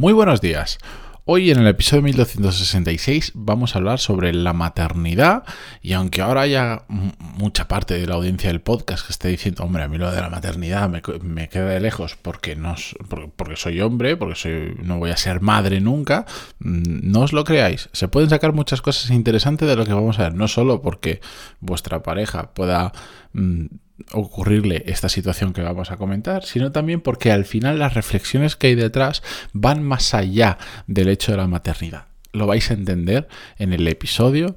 Muy buenos días. Hoy en el episodio 1266 vamos a hablar sobre la maternidad y aunque ahora haya mucha parte de la audiencia del podcast que esté diciendo, hombre, a mí lo de la maternidad me, queda de lejos porque, no, porque soy hombre, porque no voy a ser madre nunca, mm, no os lo creáis. Se pueden sacar muchas cosas interesantes de lo que vamos a ver, no solo porque vuestra pareja pueda... Mm, ocurrirle esta situación que vamos a comentar, sino también porque al final las reflexiones que hay detrás van más allá del hecho de la maternidad. Lo vais a entender en el episodio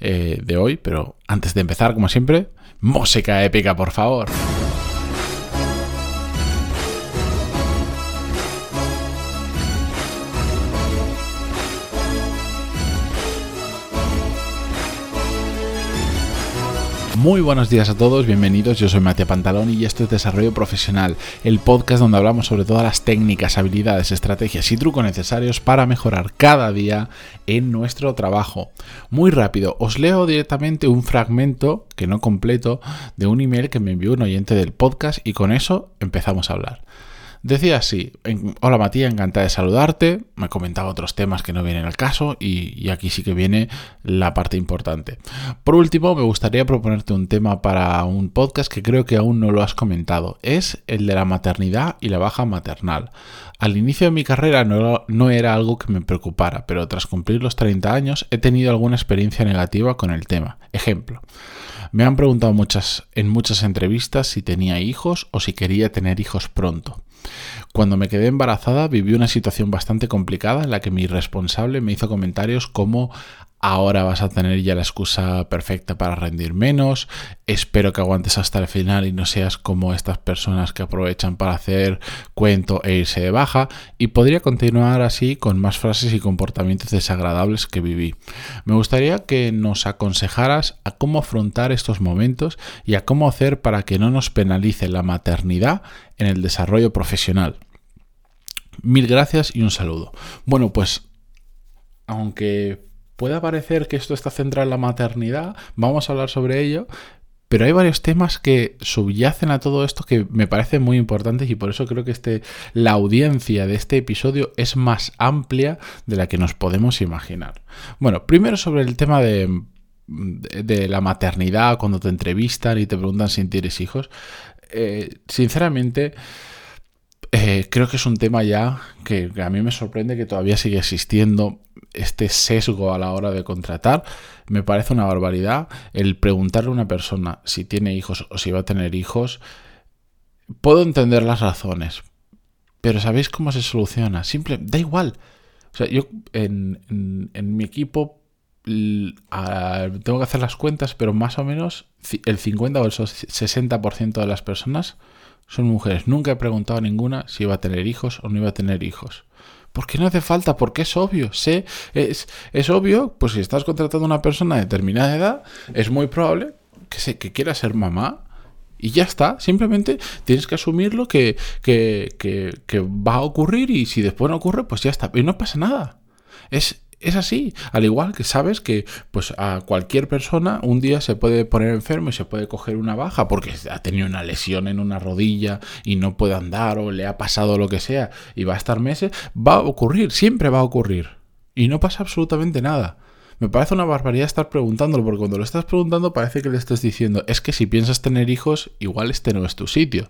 eh, de hoy, pero antes de empezar, como siempre, música épica, por favor. Muy buenos días a todos, bienvenidos, yo soy Matías Pantalón y esto es Desarrollo Profesional, el podcast donde hablamos sobre todas las técnicas, habilidades, estrategias y trucos necesarios para mejorar cada día en nuestro trabajo. Muy rápido, os leo directamente un fragmento, que no completo, de un email que me envió un oyente del podcast y con eso empezamos a hablar. Decía así, hola Matías, encantada de saludarte, me comentaba otros temas que no vienen al caso y, aquí sí que viene la parte importante. Por último, me gustaría proponerte un tema para un podcast que creo que aún no lo has comentado, es el de la maternidad y la baja maternal. Al inicio de mi carrera no, no era algo que me preocupara, pero tras cumplir los 30 años he tenido alguna experiencia negativa con el tema. Ejemplo. Me han preguntado muchas, en muchas entrevistas si tenía hijos o si quería tener hijos pronto. Cuando me quedé embarazada viví una situación bastante complicada en la que mi responsable me hizo comentarios como ahora vas a tener ya la excusa perfecta para rendir menos, espero que aguantes hasta el final y no seas como estas personas que aprovechan para hacer cuento e irse de baja, y podría continuar así con más frases y comportamientos desagradables que viví. Me gustaría que nos aconsejaras a cómo afrontar estos momentos y a cómo hacer para que no nos penalice la maternidad en el desarrollo profesional. Mil gracias y un saludo. Bueno, pues aunque pueda parecer que esto está centrado en la maternidad, vamos a hablar sobre ello, pero hay varios temas que subyacen a todo esto que me parecen muy importantes y por eso creo que este, la audiencia de este episodio es más amplia de la que nos podemos imaginar. Bueno, primero sobre el tema de, de la maternidad, cuando te entrevistan y te preguntan si tienes hijos. Eh, sinceramente, eh, creo que es un tema ya que, a mí me sorprende que todavía sigue existiendo este sesgo a la hora de contratar. Me parece una barbaridad el preguntarle a una persona si tiene hijos o si va a tener hijos. Puedo entender las razones, pero ¿sabéis cómo se soluciona? Simple, da igual. O sea, yo en, mi equipo tengo que hacer las cuentas, pero más o menos el 50 o el 60% de las personas son mujeres. Nunca he preguntado a ninguna si iba a tener hijos o no iba a tener hijos. ¿Por qué no hace falta? Porque es obvio. Sé, es, es obvio, pues si estás contratando a una persona de determinada edad, es muy probable que, se, que quiera ser mamá. Y ya está, simplemente tienes que asumirlo que, que, que, que va a ocurrir y si después no ocurre, pues ya está. Y no pasa nada. Es, es así, al igual que sabes que pues a cualquier persona un día se puede poner enfermo y se puede coger una baja porque ha tenido una lesión en una rodilla y no puede andar o le ha pasado lo que sea y va a estar meses, va a ocurrir, siempre va a ocurrir y no pasa absolutamente nada. Me parece una barbaridad estar preguntándolo, porque cuando lo estás preguntando parece que le estás diciendo, es que si piensas tener hijos, igual este no es tu sitio.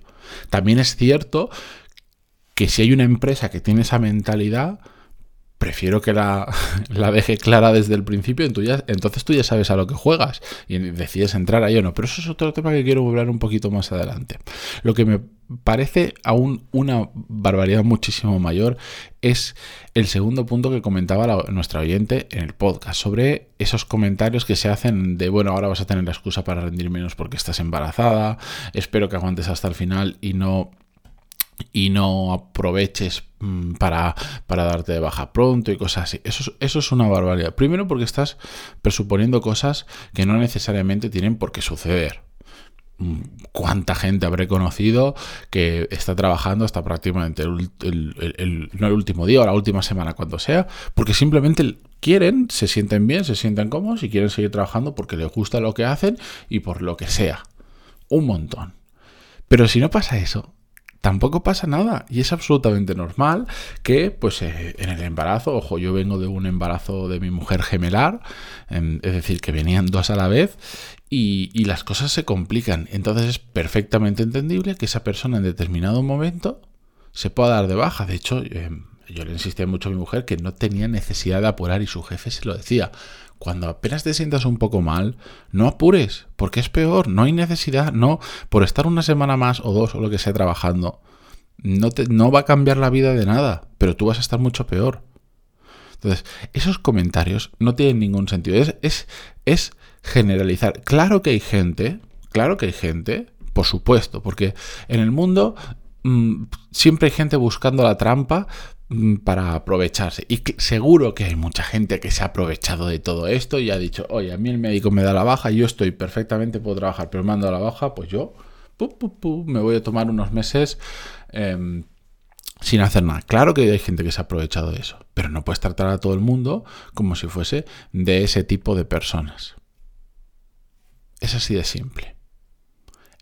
También es cierto que si hay una empresa que tiene esa mentalidad, prefiero que la, la, deje clara desde el principio, entonces tú ya sabes a lo que juegas y decides entrar ahí o no. Pero eso es otro tema que quiero hablar un poquito más adelante. Lo que me parece aún una barbaridad muchísimo mayor es el segundo punto que comentaba nuestra oyente en el podcast sobre esos comentarios que se hacen de bueno ahora vas a tener la excusa para rendir menos porque estás embarazada espero que aguantes hasta el final y no y no aproveches mm, para, para, darte de baja pronto y cosas así. Eso, eso es una barbaridad. Primero porque estás presuponiendo cosas que no necesariamente tienen por qué suceder. Mm, ¿Cuánta gente habré conocido que está trabajando hasta prácticamente el, no el último día o la última semana, cuando sea, porque simplemente quieren, se sienten bien, se sienten cómodos y quieren seguir trabajando porque les gusta lo que hacen y por lo que sea. Un montón. Pero si no pasa eso, tampoco pasa nada y es absolutamente normal que pues eh, en el embarazo, ojo, yo vengo de un embarazo de mi mujer gemelar, em, es decir, que venían dos a la vez y, las cosas se complican. Entonces es perfectamente entendible que esa persona en determinado momento se pueda dar de baja. De hecho, em, yo le insistía mucho a mi mujer que no tenía necesidad de apurar y su jefe se lo decía. Cuando apenas te sientas un poco mal, no apures, porque es peor, no hay necesidad, no, por estar una semana más o dos o lo que sea trabajando, no, te, va a cambiar la vida de nada, pero tú vas a estar mucho peor. Entonces, esos comentarios no tienen ningún sentido, es, generalizar. Claro que hay gente, claro que hay gente, por supuesto, porque en el mundo mm, siempre hay gente buscando la trampa para aprovecharse. Y seguro que hay mucha gente que se ha aprovechado de todo esto y ha dicho, oye, a mí el médico me da la baja, yo estoy perfectamente, puedo trabajar, pero me mando la baja, pues yo me voy a tomar unos meses em, sin hacer nada. Claro que hay gente que se ha aprovechado de eso, pero no puedes tratar a todo el mundo como si fuese de ese tipo de personas. Es así de simple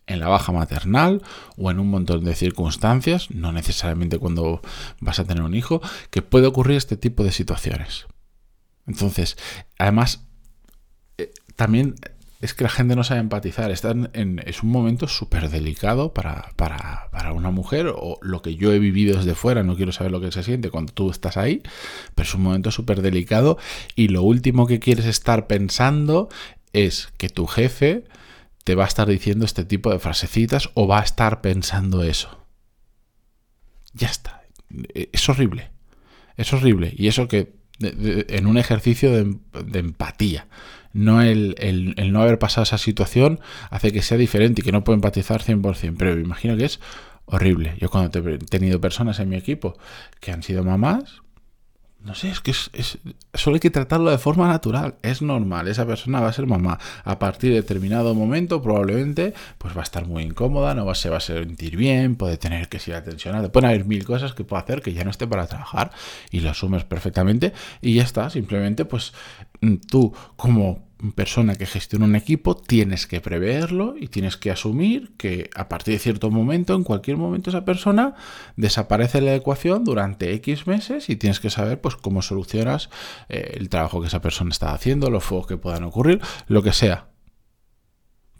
en la baja maternal o en un montón de circunstancias, no necesariamente cuando vas a tener un hijo, que puede ocurrir este tipo de situaciones. Entonces, además, eh, también es que la gente no sabe empatizar. Están en, es un momento súper delicado para, para, para, una mujer, o lo que yo he vivido desde fuera, no quiero saber lo que se siente cuando tú estás ahí, pero es un momento súper delicado y lo último que quieres estar pensando es que tu jefe te va a estar diciendo este tipo de frasecitas o va a estar pensando eso. Ya está. Es horrible. Es horrible. Y eso que en un ejercicio de, empatía. No el, el, no haber pasado esa situación hace que sea diferente y que no puedo empatizar 100%. Pero me imagino que es horrible. Yo cuando he tenido personas en mi equipo que han sido mamás, no sé, es que es, solo hay que tratarlo de forma natural. Es normal, esa persona va a ser mamá. A partir de determinado momento, probablemente, pues va a estar muy incómoda, no va, se va a sentir bien, puede tener que ser atencionada. Pueden haber mil cosas que puede hacer que ya no esté para trabajar y lo asumes perfectamente y ya está. Simplemente, pues tú, como persona que gestiona un equipo, tienes que preverlo y tienes que asumir que a partir de cierto momento, en cualquier momento, esa persona desaparece de la ecuación durante X meses y tienes que saber pues cómo solucionas eh, el trabajo que esa persona está haciendo, los fuegos que puedan ocurrir, lo que sea.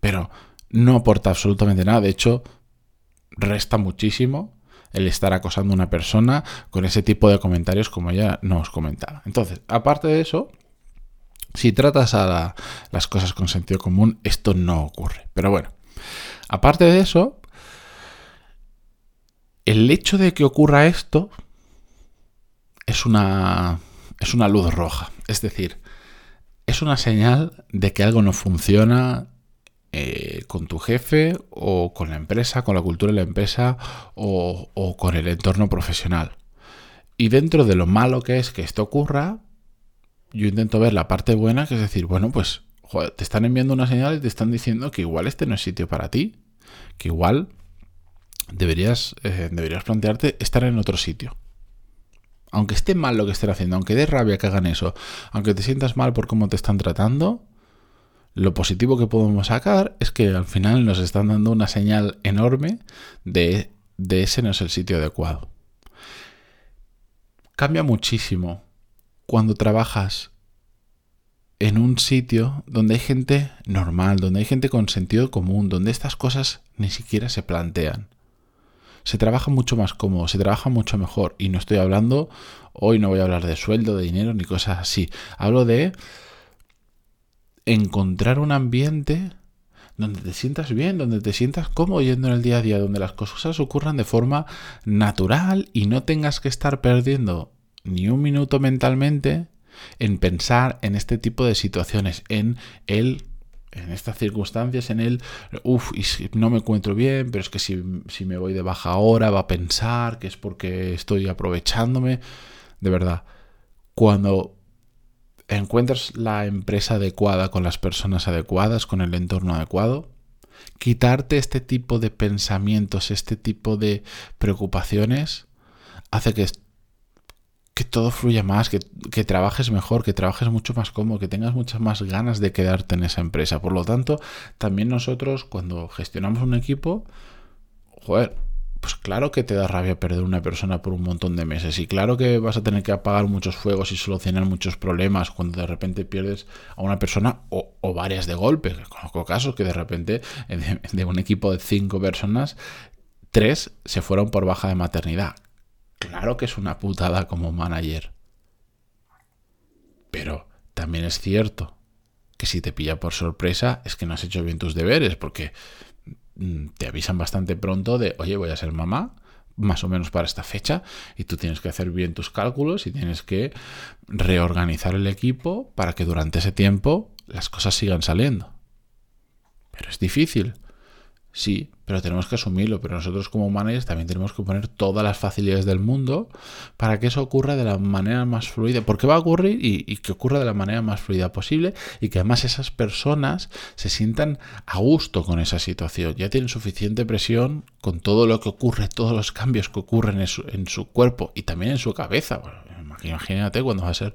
Pero no aporta absolutamente nada. De hecho, resta muchísimo el estar acosando a una persona con ese tipo de comentarios como ya nos comentaba. Entonces, aparte de eso, si tratas a las cosas con sentido común, esto no ocurre. Pero bueno, aparte de eso, el hecho de que ocurra esto es una, es una luz roja. Es decir, es una señal de que algo no funciona eh, con tu jefe o con la empresa, con la cultura de la empresa o, o con el entorno profesional. Y dentro de lo malo que es que esto ocurra, yo intento ver la parte buena, que es decir, bueno, pues te están enviando una señal y te están diciendo que igual este no es sitio para ti, que igual deberías, eh, deberías plantearte estar en otro sitio. Aunque esté mal lo que estén haciendo, aunque dé rabia que hagan eso, aunque te sientas mal por cómo te están tratando, lo positivo que podemos sacar es que al final nos están dando una señal enorme de, de ese no es el sitio adecuado. Cambia muchísimo cuando trabajas en un sitio donde hay gente normal, donde hay gente con sentido común, donde estas cosas ni siquiera se plantean. Se trabaja mucho más cómodo, se trabaja mucho mejor. Y no estoy hablando, hoy no voy a hablar de sueldo, de dinero, ni cosas así. Hablo de encontrar un ambiente donde te sientas bien, donde te sientas cómodo yendo en el día a día, donde las cosas ocurran de forma natural y no tengas que estar perdiendo ni un minuto mentalmente en pensar en este tipo de situaciones, en el en estas circunstancias, en el, uff, si no me encuentro bien, pero es que si, si, me voy de baja ahora va a pensar que es porque estoy aprovechándome. De verdad, cuando encuentras la empresa adecuada, con las personas adecuadas, con el entorno adecuado, quitarte este tipo de pensamientos, este tipo de preocupaciones, hace que que todo fluya más, que, trabajes mejor, que trabajes mucho más cómodo, que tengas muchas más ganas de quedarte en esa empresa. Por lo tanto, también nosotros cuando gestionamos un equipo, joder, pues claro que te da rabia perder una persona por un montón de meses y claro que vas a tener que apagar muchos fuegos y solucionar muchos problemas cuando de repente pierdes a una persona o, varias de golpe. Conozco casos que de repente de, de un equipo de cinco personas, tres se fueron por baja de maternidad. Claro que es una putada como manager. Pero también es cierto que si te pilla por sorpresa es que no has hecho bien tus deberes porque Mm, te avisan bastante pronto de, oye, voy a ser mamá, más o menos para esta fecha, y tú tienes que hacer bien tus cálculos y tienes que reorganizar el equipo para que durante ese tiempo las cosas sigan saliendo. Pero es difícil. Sí, pero tenemos que asumirlo. Pero nosotros como managers también tenemos que poner todas las facilidades del mundo para que eso ocurra de la manera más fluida. Porque va a ocurrir y, que ocurra de la manera más fluida posible y que además esas personas se sientan a gusto con esa situación. Ya tienen suficiente presión con todo lo que ocurre, todos los cambios que ocurren en su, en su cuerpo y también en su cabeza. imagínate cuando va a ser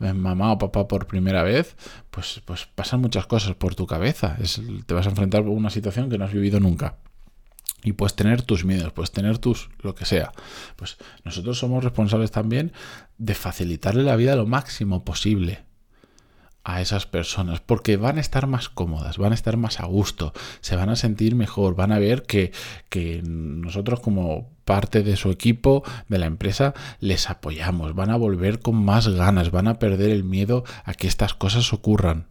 mamá o papá por primera vez, pues, pues pasan muchas cosas por tu cabeza. te vas a enfrentar a una situación que no has vivido nunca. Y puedes tener tus miedos, puedes tener tus lo que sea. Pues nosotros somos responsables también de facilitarle la vida lo máximo posible a esas personas porque van a estar más cómodas, van a estar más a gusto, se van a sentir mejor, van a ver que, que nosotros como parte de su equipo, de la empresa, les apoyamos, van a volver con más ganas, van a perder el miedo a que estas cosas ocurran.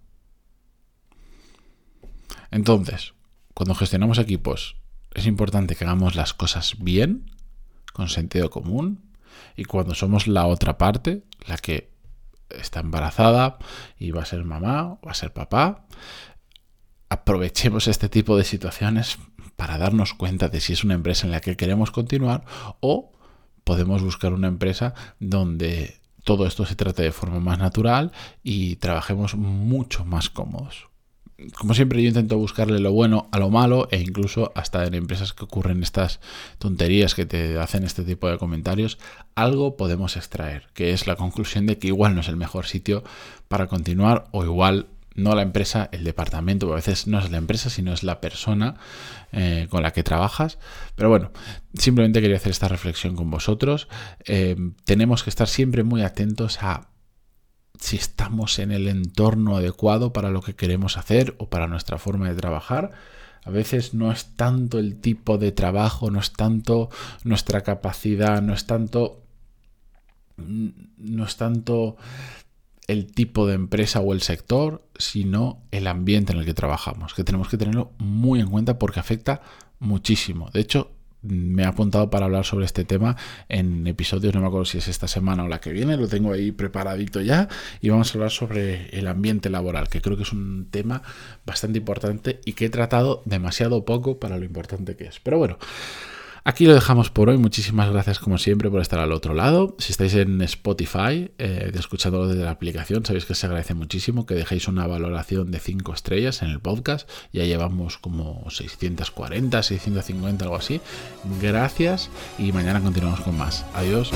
Entonces, cuando gestionamos equipos, es importante que hagamos las cosas bien, con sentido común, y cuando somos la otra parte, la que está embarazada y va a ser mamá o va a ser papá, aprovechemos este tipo de situaciones para darnos cuenta de si es una empresa en la que queremos continuar o podemos buscar una empresa donde todo esto se trate de forma más natural y trabajemos mucho más cómodos como siempre, yo intento buscarle lo bueno a lo malo e incluso hasta en empresas que ocurren estas tonterías que te hacen este tipo de comentarios, algo podemos extraer, que es la conclusión de que igual no es el mejor sitio para continuar o igual no la empresa, el departamento, a veces no es la empresa, sino es la persona eh, con la que trabajas. Pero bueno, simplemente quería hacer esta reflexión con vosotros. Eh, tenemos que estar siempre muy atentos a si estamos en el entorno adecuado para lo que queremos hacer o para nuestra forma de trabajar. A veces no es tanto el tipo de trabajo, no es tanto nuestra capacidad, no es tanto no es tanto el tipo de empresa o el sector, sino el ambiente en el que trabajamos, que tenemos que tenerlo muy en cuenta porque afecta muchísimo. De hecho, me ha apuntado para hablar sobre este tema en episodios, no me acuerdo si es esta semana o la que viene, lo tengo ahí preparadito ya y vamos a hablar sobre el ambiente laboral, que creo que es un tema bastante importante y que he tratado demasiado poco para lo importante que es. Pero bueno, Aquí lo dejamos por hoy. Muchísimas gracias como siempre por estar al otro lado. Si estáis en Spotify, eh, escuchándolo desde la aplicación, sabéis que se agradece muchísimo que dejéis una valoración de 5 estrellas en el podcast. Ya llevamos como 640, 650, algo así. Gracias y mañana continuamos con más. Adiós.